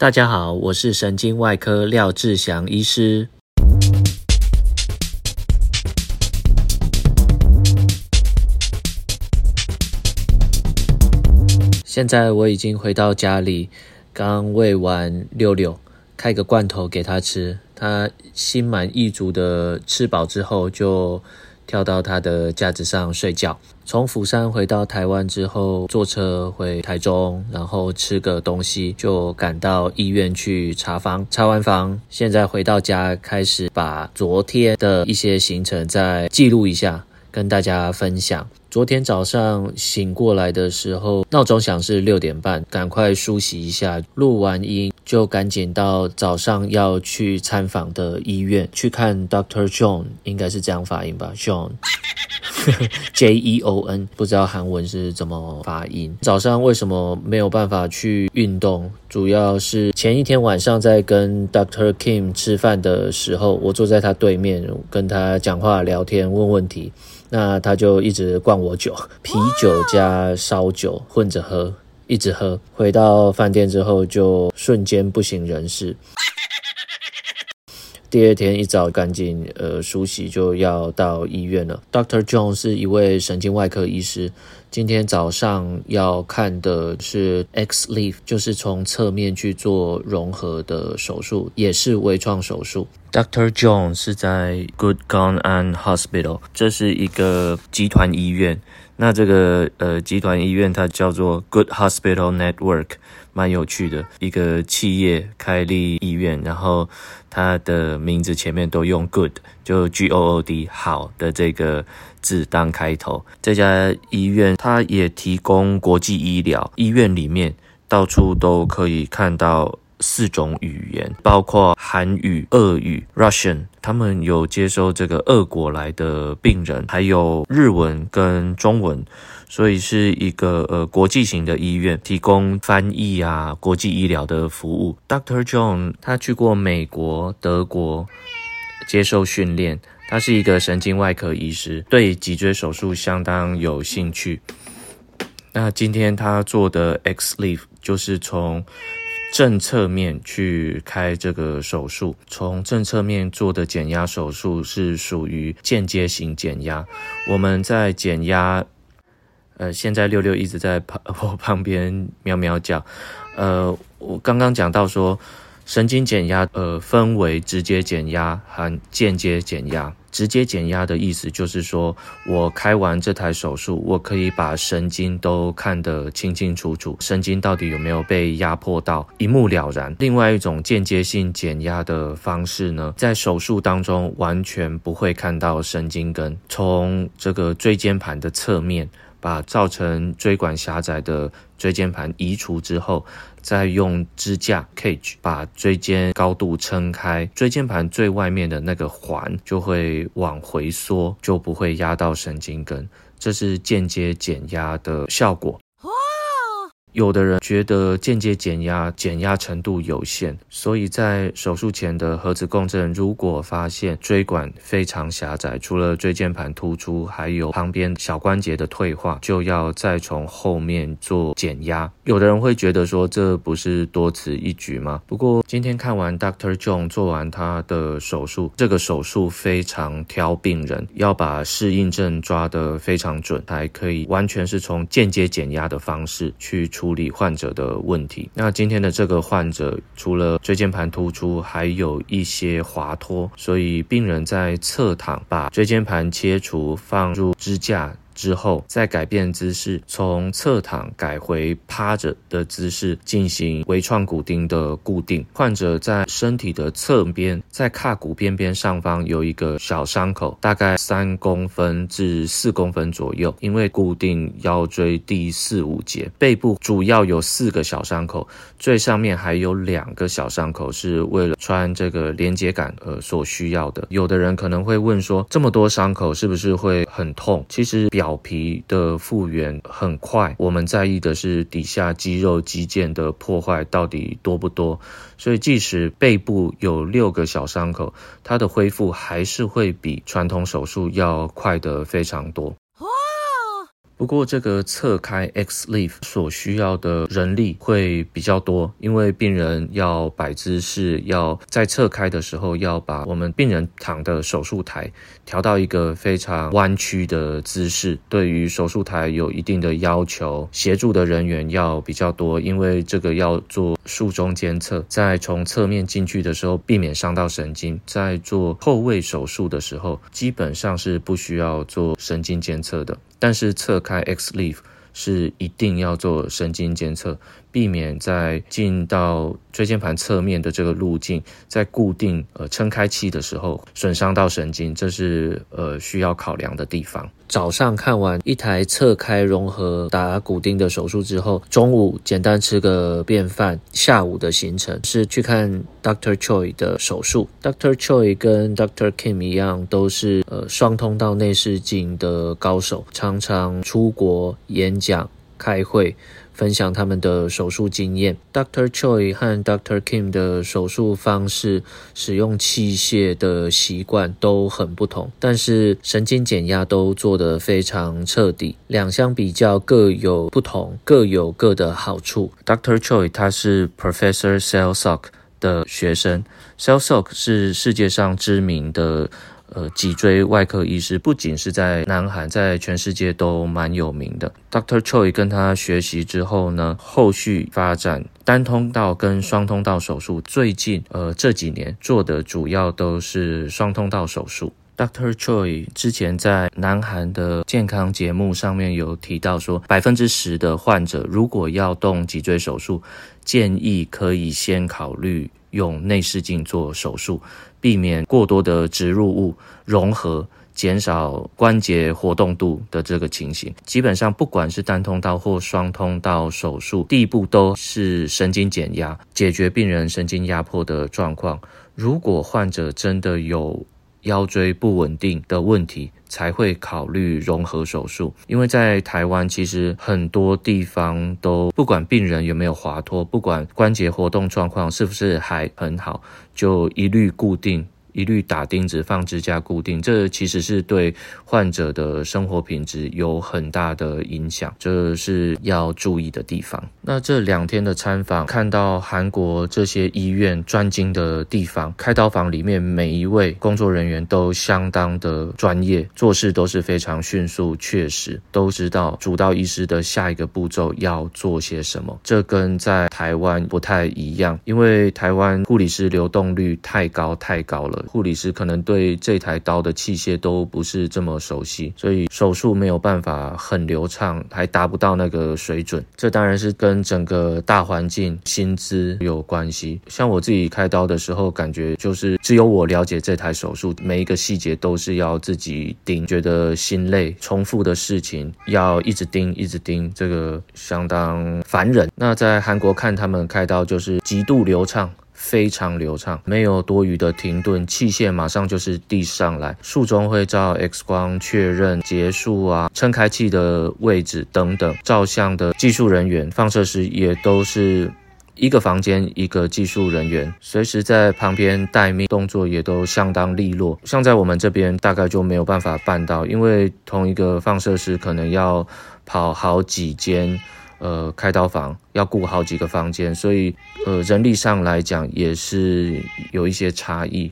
大家好，我是神经外科廖志祥医师。现在我已经回到家里，刚喂完六六，开个罐头给他吃，他心满意足的吃饱之后就。跳到他的架子上睡觉。从釜山回到台湾之后，坐车回台中，然后吃个东西，就赶到医院去查房。查完房，现在回到家，开始把昨天的一些行程再记录一下，跟大家分享。昨天早上醒过来的时候，闹钟响是六点半，赶快梳洗一下，录完音。就赶紧到早上要去参访的医院去看 Doctor John，应该是这样发音吧，John John，J E O N，不知道韩文是怎么发音。早上为什么没有办法去运动？主要是前一天晚上在跟 Doctor Kim 吃饭的时候，我坐在他对面，跟他讲话聊天，问问题，那他就一直灌我酒，啤酒加烧酒混着喝。一直喝，回到饭店之后就瞬间不省人事。第二天一早赶紧呃梳洗就要到医院了。Doctor John 是一位神经外科医师，今天早上要看的是 XLIF，就是从侧面去做融合的手术，也是微创手术。Dr. John 是在 Good Gun An Hospital，这是一个集团医院。那这个呃集团医院它叫做 Good Hospital Network，蛮有趣的一个企业开立医院，然后它的名字前面都用 Good，就 G O O D 好的这个字当开头。这家医院它也提供国际医疗，医院里面到处都可以看到。四种语言，包括韩语、俄语 （Russian），他们有接收这个俄国来的病人，还有日文跟中文，所以是一个呃国际型的医院，提供翻译啊、国际医疗的服务。Doctor John 他去过美国、德国接受训练，他是一个神经外科医师，对脊椎手术相当有兴趣。那今天他做的 XLIF 就是从正侧面去开这个手术，从正侧面做的减压手术是属于间接型减压。我们在减压，呃，现在六六一直在旁我旁边喵喵叫。呃，我刚刚讲到说，神经减压，呃，分为直接减压和间接减压。直接减压的意思就是说，我开完这台手术，我可以把神经都看得清清楚楚，神经到底有没有被压迫到，一目了然。另外一种间接性减压的方式呢，在手术当中完全不会看到神经根，从这个椎间盘的侧面。把造成椎管狭窄的椎间盘移除之后，再用支架 cage 把椎间高度撑开，椎间盘最外面的那个环就会往回缩，就不会压到神经根。这是间接减压的效果。有的人觉得间接减压减压程度有限，所以在手术前的核磁共振，如果发现椎管非常狭窄，除了椎间盘突出，还有旁边小关节的退化，就要再从后面做减压。有的人会觉得说，这不是多此一举吗？不过今天看完 Doctor John 做完他的手术，这个手术非常挑病人，要把适应症抓得非常准，才可以完全是从间接减压的方式去。处理患者的问题。那今天的这个患者除了椎间盘突出，还有一些滑脱，所以病人在侧躺，把椎间盘切除，放入支架。之后再改变姿势，从侧躺改回趴着的姿势进行微创骨钉的固定。患者在身体的侧边，在髂骨边边上方有一个小伤口，大概三公分至四公分左右。因为固定腰椎第四五节，背部主要有四个小伤口，最上面还有两个小伤口，是为了穿这个连接杆呃所需要的。有的人可能会问说，这么多伤口是不是会很痛？其实表。表皮的复原很快，我们在意的是底下肌肉肌腱的破坏到底多不多。所以即使背部有六个小伤口，它的恢复还是会比传统手术要快得非常多。不过这个侧开 XLIF 所需要的人力会比较多，因为病人要摆姿势，要在侧开的时候要把我们病人躺的手术台调到一个非常弯曲的姿势，对于手术台有一定的要求，协助的人员要比较多，因为这个要做术中监测，在从侧面进去的时候避免伤到神经，在做后位手术的时候基本上是不需要做神经监测的，但是侧开 XLIF 是一定要做神经监测。避免在进到椎间盘侧面的这个路径，在固定呃撑开器的时候损伤到神经，这是呃需要考量的地方。早上看完一台侧开融合打骨钉的手术之后，中午简单吃个便饭，下午的行程是去看 Dr. Choi 的手术。Dr. Choi 跟 Dr. Kim 一样，都是呃双通道内视镜的高手，常常出国演讲、开会。分享他们的手术经验。Dr. Choi 和 Dr. Kim 的手术方式、使用器械的习惯都很不同，但是神经减压都做得非常彻底。两相比较各有不同，各有各的好处。Dr. Choi 他是 Professor Selsok 的学生，Selsok 是世界上知名的。呃，脊椎外科医师不仅是在南韩，在全世界都蛮有名的。Dr. Choi 跟他学习之后呢，后续发展单通道跟双通道手术。最近呃这几年做的主要都是双通道手术。Dr. Choi 之前在南韩的健康节目上面有提到说，百分之十的患者如果要动脊椎手术，建议可以先考虑用内视镜做手术。避免过多的植入物融合，减少关节活动度的这个情形。基本上，不管是单通道或双通道手术，第一步都是神经减压，解决病人神经压迫的状况。如果患者真的有腰椎不稳定的问题，才会考虑融合手术。因为在台湾，其实很多地方都不管病人有没有滑脱，不管关节活动状况是不是还很好，就一律固定。一律打钉子放支架固定，这其实是对患者的生活品质有很大的影响，这是要注意的地方。那这两天的参访，看到韩国这些医院专精的地方，开刀房里面每一位工作人员都相当的专业，做事都是非常迅速确实，都知道主刀医师的下一个步骤要做些什么。这跟在台湾不太一样，因为台湾护理师流动率太高太高了。护理师可能对这台刀的器械都不是这么熟悉，所以手术没有办法很流畅，还达不到那个水准。这当然是跟整个大环境、薪资有关系。像我自己开刀的时候，感觉就是只有我了解这台手术，每一个细节都是要自己盯，觉得心累，重复的事情要一直盯、一直盯，这个相当烦人。那在韩国看他们开刀，就是极度流畅。非常流畅，没有多余的停顿，器械马上就是递上来，术中会照 X 光确认结束啊，撑开器的位置等等，照相的技术人员、放射师也都是一个房间一个技术人员，随时在旁边待命，动作也都相当利落。像在我们这边大概就没有办法办到，因为同一个放射师可能要跑好几间。呃，开刀房要顾好几个房间，所以呃，人力上来讲也是有一些差异。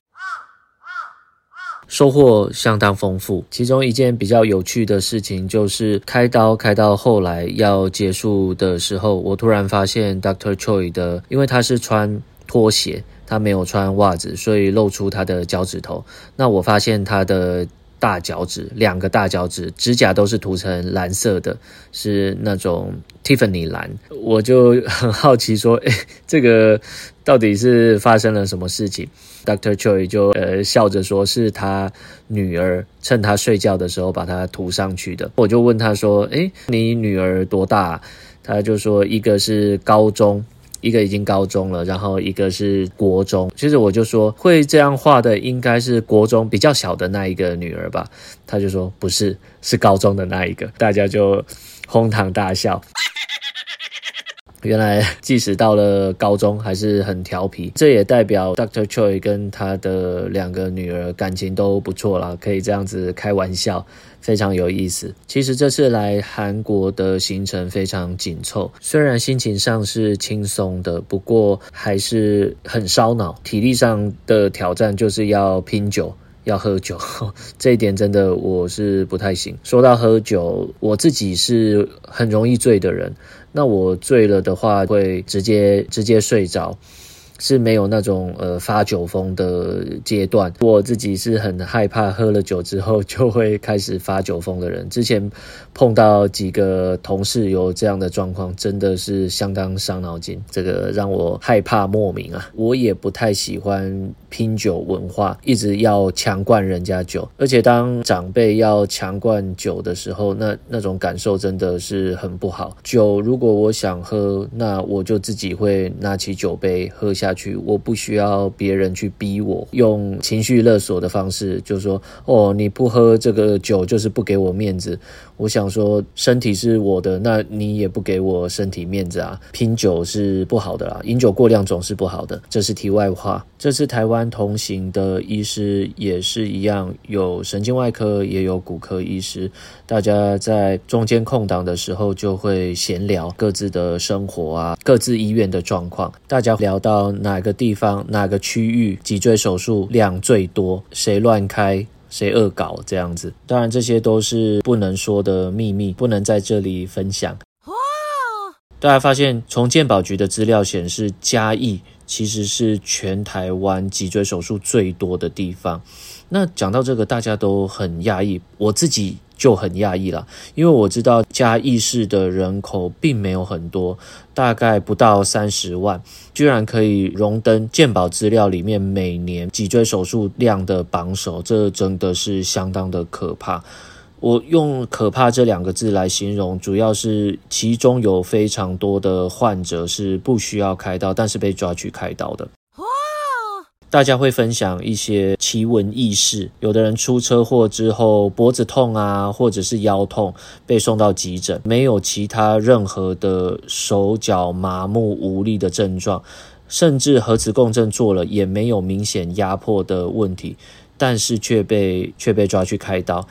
收获相当丰富，其中一件比较有趣的事情就是开刀开到后来要结束的时候，我突然发现 Dr. Choi 的，因为他是穿拖鞋，他没有穿袜子，所以露出他的脚趾头。那我发现他的。大脚趾，两个大脚趾，指甲都是涂成蓝色的，是那种 Tiffany 蓝。我就很好奇说，诶，这个到底是发生了什么事情 Doctor Choi 就呃笑着说，是他女儿趁他睡觉的时候把它涂上去的。我就问他说，诶，你女儿多大？他就说一个是高中。一个已经高中了，然后一个是国中。其实我就说，会这样画的应该是国中比较小的那一个女儿吧。他就说不是，是高中的那一个。大家就哄堂大笑。原来即使到了高中还是很调皮，这也代表 Dr. Choi 跟他的两个女儿感情都不错啦，可以这样子开玩笑，非常有意思。其实这次来韩国的行程非常紧凑，虽然心情上是轻松的，不过还是很烧脑，体力上的挑战就是要拼酒。要喝酒，这一点真的我是不太行。说到喝酒，我自己是很容易醉的人。那我醉了的话，会直接直接睡着。是没有那种呃发酒疯的阶段，我自己是很害怕喝了酒之后就会开始发酒疯的人。之前碰到几个同事有这样的状况，真的是相当伤脑筋，这个让我害怕莫名啊！我也不太喜欢拼酒文化，一直要强灌人家酒，而且当长辈要强灌酒的时候，那那种感受真的是很不好。酒如果我想喝，那我就自己会拿起酒杯喝下。下去，我不需要别人去逼我，用情绪勒索的方式，就说，哦，你不喝这个酒，就是不给我面子。我想说，身体是我的，那你也不给我身体面子啊！拼酒是不好的啦，饮酒过量总是不好的。这是题外话。这次台湾同行的医师也是一样，有神经外科，也有骨科医师。大家在中间空档的时候，就会闲聊各自的生活啊，各自医院的状况。大家聊到哪个地方、哪个区域脊椎手术量最多，谁乱开。谁恶搞这样子？当然，这些都是不能说的秘密，不能在这里分享。哇！大家发现，从健保局的资料显示，嘉义其实是全台湾脊椎手术最多的地方。那讲到这个，大家都很讶异，我自己。就很讶异了，因为我知道嘉义市的人口并没有很多，大概不到三十万，居然可以荣登健保资料里面每年脊椎手术量的榜首，这真的是相当的可怕。我用“可怕”这两个字来形容，主要是其中有非常多的患者是不需要开刀，但是被抓去开刀的。大家会分享一些奇闻异事，有的人出车祸之后脖子痛啊，或者是腰痛，被送到急诊，没有其他任何的手脚麻木无力的症状，甚至核磁共振做了也没有明显压迫的问题，但是却被却被抓去开刀。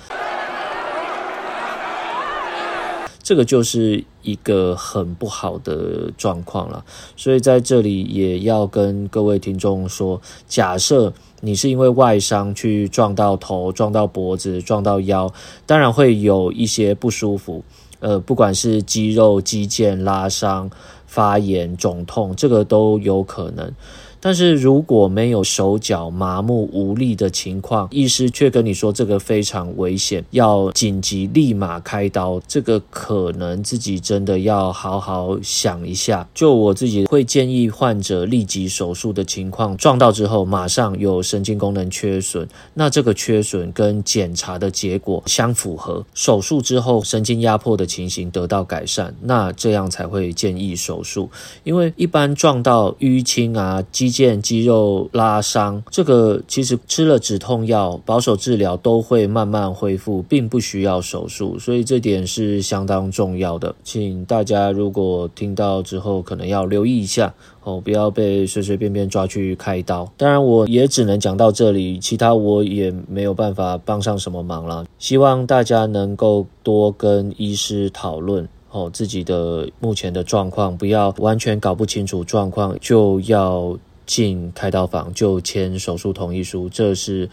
这个就是一个很不好的状况了，所以在这里也要跟各位听众说，假设你是因为外伤去撞到头、撞到脖子、撞到腰，当然会有一些不舒服，呃，不管是肌肉、肌腱拉伤、发炎、肿痛，这个都有可能。但是如果没有手脚麻木无力的情况，医师却跟你说这个非常危险，要紧急立马开刀，这个可能自己真的要好好想一下。就我自己会建议患者立即手术的情况，撞到之后马上有神经功能缺损，那这个缺损跟检查的结果相符合，手术之后神经压迫的情形得到改善，那这样才会建议手术。因为一般撞到淤青啊，肌肌腱肌肉拉伤，这个其实吃了止痛药、保守治疗都会慢慢恢复，并不需要手术，所以这点是相当重要的。请大家如果听到之后，可能要留意一下哦，不要被随随便便抓去开刀。当然，我也只能讲到这里，其他我也没有办法帮上什么忙了。希望大家能够多跟医师讨论。哦，自己的目前的状况，不要完全搞不清楚状况就要进开刀房，就签手术同意书，这是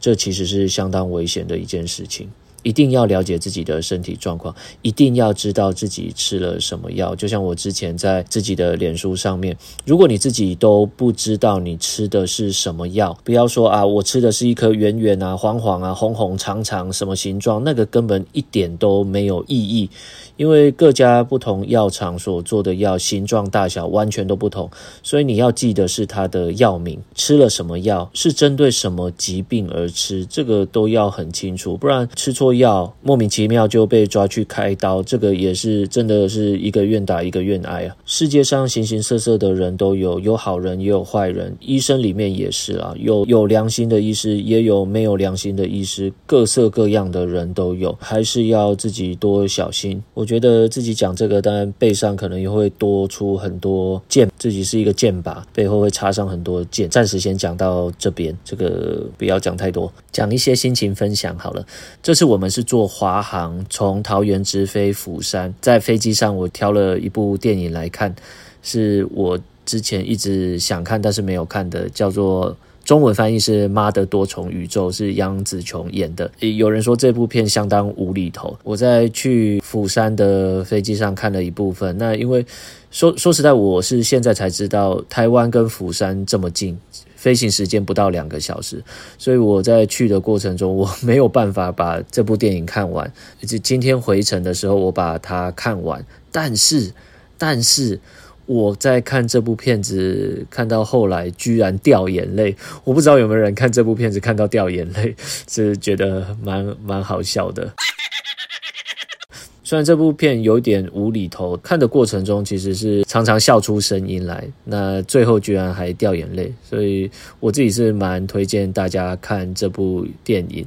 这其实是相当危险的一件事情。一定要了解自己的身体状况，一定要知道自己吃了什么药。就像我之前在自己的脸书上面，如果你自己都不知道你吃的是什么药，不要说啊，我吃的是一颗圆圆啊、黄黄啊、红红长长什么形状，那个根本一点都没有意义。因为各家不同药厂所做的药形状大小完全都不同，所以你要记得是它的药名，吃了什么药，是针对什么疾病而吃，这个都要很清楚，不然吃错药，莫名其妙就被抓去开刀，这个也是真的是一个愿打一个愿挨啊。世界上形形色色的人都有，有好人也有坏人，医生里面也是啊，有有良心的医师，也有没有良心的医师，各色各样的人都有，还是要自己多小心。我觉得自己讲这个，当然背上可能也会多出很多剑，自己是一个剑靶，背后会插上很多剑。暂时先讲到这边，这个不要讲太多，讲一些心情分享好了。这次我们我们是坐华航从桃园直飞釜山，在飞机上我挑了一部电影来看，是我之前一直想看但是没有看的，叫做。中文翻译是《妈的多重宇宙》，是杨紫琼演的。有人说这部片相当无厘头。我在去釜山的飞机上看了一部分。那因为说说实在，我是现在才知道台湾跟釜山这么近，飞行时间不到两个小时，所以我在去的过程中我没有办法把这部电影看完。就今天回程的时候我把它看完，但是，但是。我在看这部片子，看到后来居然掉眼泪。我不知道有没有人看这部片子看到掉眼泪，是觉得蛮蛮好笑的。虽然这部片有点无厘头，看的过程中其实是常常笑出声音来，那最后居然还掉眼泪，所以我自己是蛮推荐大家看这部电影，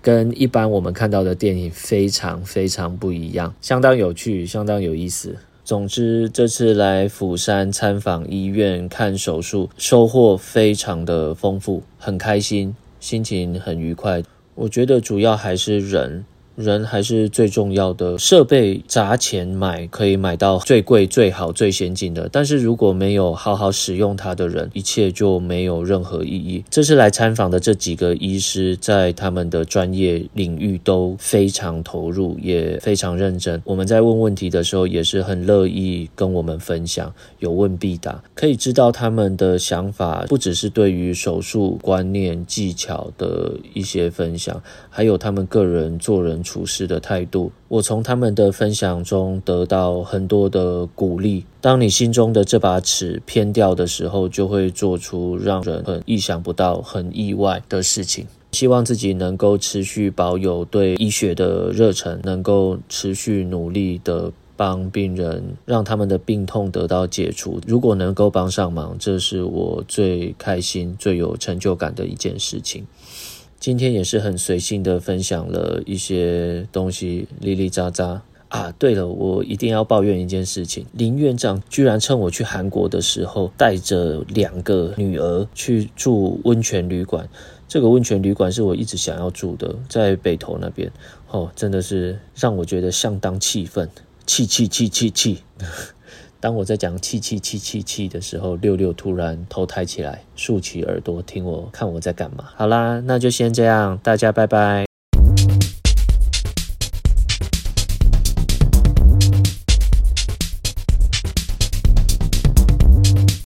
跟一般我们看到的电影非常非常不一样，相当有趣，相当有意思。总之，这次来釜山参访医院看手术，收获非常的丰富，很开心，心情很愉快。我觉得主要还是人。人还是最重要的，设备砸钱买可以买到最贵、最好、最先进的，但是如果没有好好使用它的人，一切就没有任何意义。这次来参访的这几个医师，在他们的专业领域都非常投入，也非常认真。我们在问问题的时候，也是很乐意跟我们分享，有问必答，可以知道他们的想法，不只是对于手术观念、技巧的一些分享，还有他们个人做人处事的态度，我从他们的分享中得到很多的鼓励。当你心中的这把尺偏掉的时候，就会做出让人很意想不到、很意外的事情。希望自己能够持续保有对医学的热忱，能够持续努力的帮病人，让他们的病痛得到解除。如果能够帮上忙，这是我最开心、最有成就感的一件事情。今天也是很随性的分享了一些东西，哩哩喳喳啊。对了，我一定要抱怨一件事情，林院长居然趁我去韩国的时候，带着两个女儿去住温泉旅馆。这个温泉旅馆是我一直想要住的，在北投那边。哦，真的是让我觉得相当气愤，气气气气气。当我在讲气气气气气的时候，六六突然头抬起来，竖起耳朵听我看我在干嘛。好啦，那就先这样，大家拜拜。